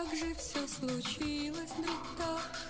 как же все случилось вдруг так?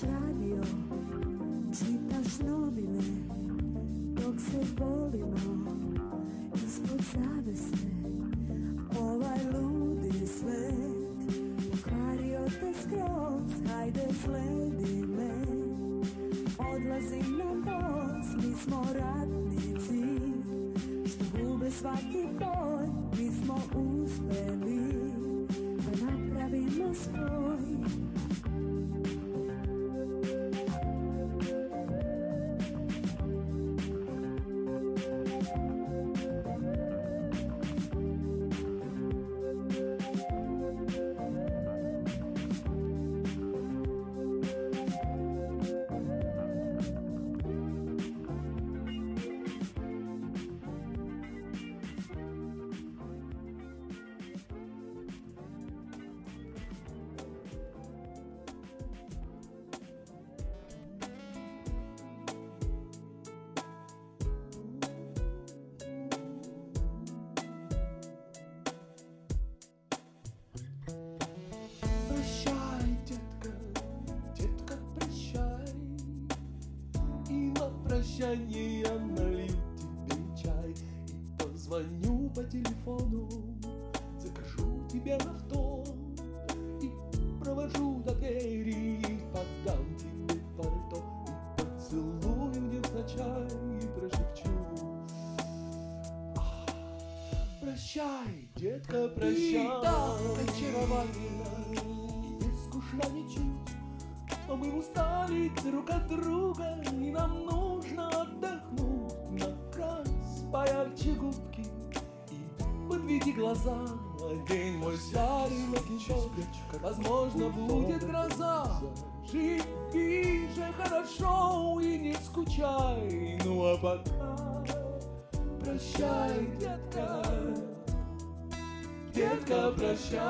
Pališ radio, čitaš novine Dok se volimo ispod zavese Прощай, детка, прощай. Ты так очаровательна И не скучна ничуть но мы устали друг от друга И нам нужно отдохнуть Накрась поярче губки И подведи глаза. День мой старый макинтош Возможно, будет гроза. Живи же хорошо и не скучай. Ну а пока Прощай, детка Детка, прощай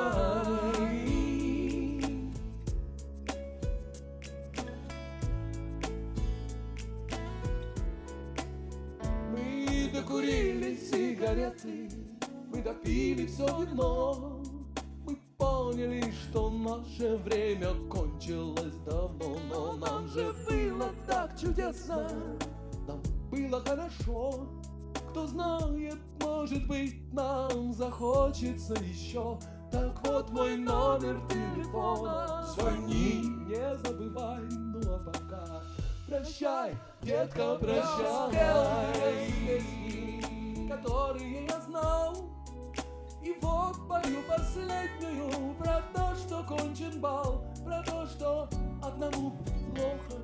Мы докурили сигареты, мы допили все вино. Мы поняли, что наше время кончилось давно, но нам же было так чудесно, нам было хорошо. Кто знает, может быть, нам захочется еще. Так вот мой номер телефона, звони, не забывай, ну а пока. Прощай, детка, прощай. Песни, которые я знал. И вот пою последнюю Про то, что кончен бал. Про то, что одному плохо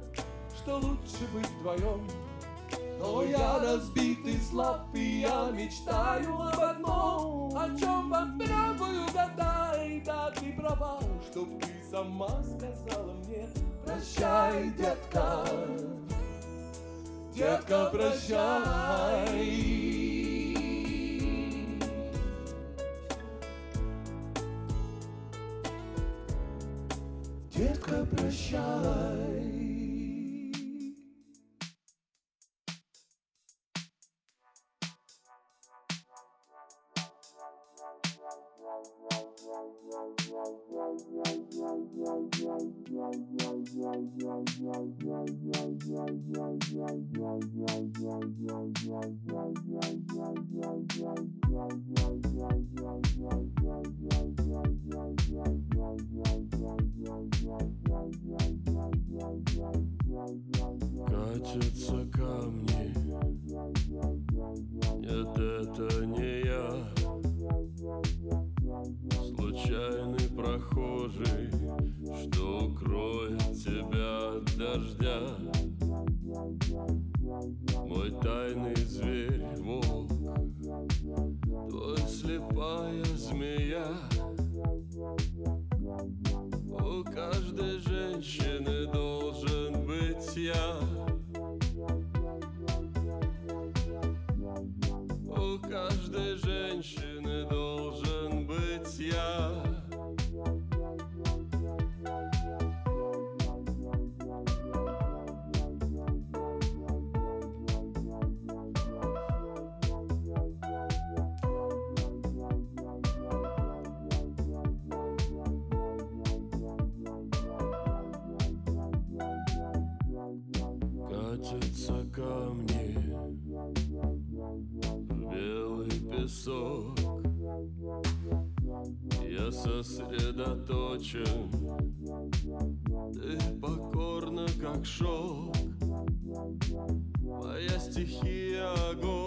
Что лучше быть вдвоем но я разбит и слаб, и я мечтаю об одном. О чем попробую гадай, да ты права. Чтоб ты сама сказала мне Прощай, детка, детка, прощай. Детка, прощай Катятся камни в белый песок. Я сосредоточен Ты покорна, как шелк Моя стихия огонь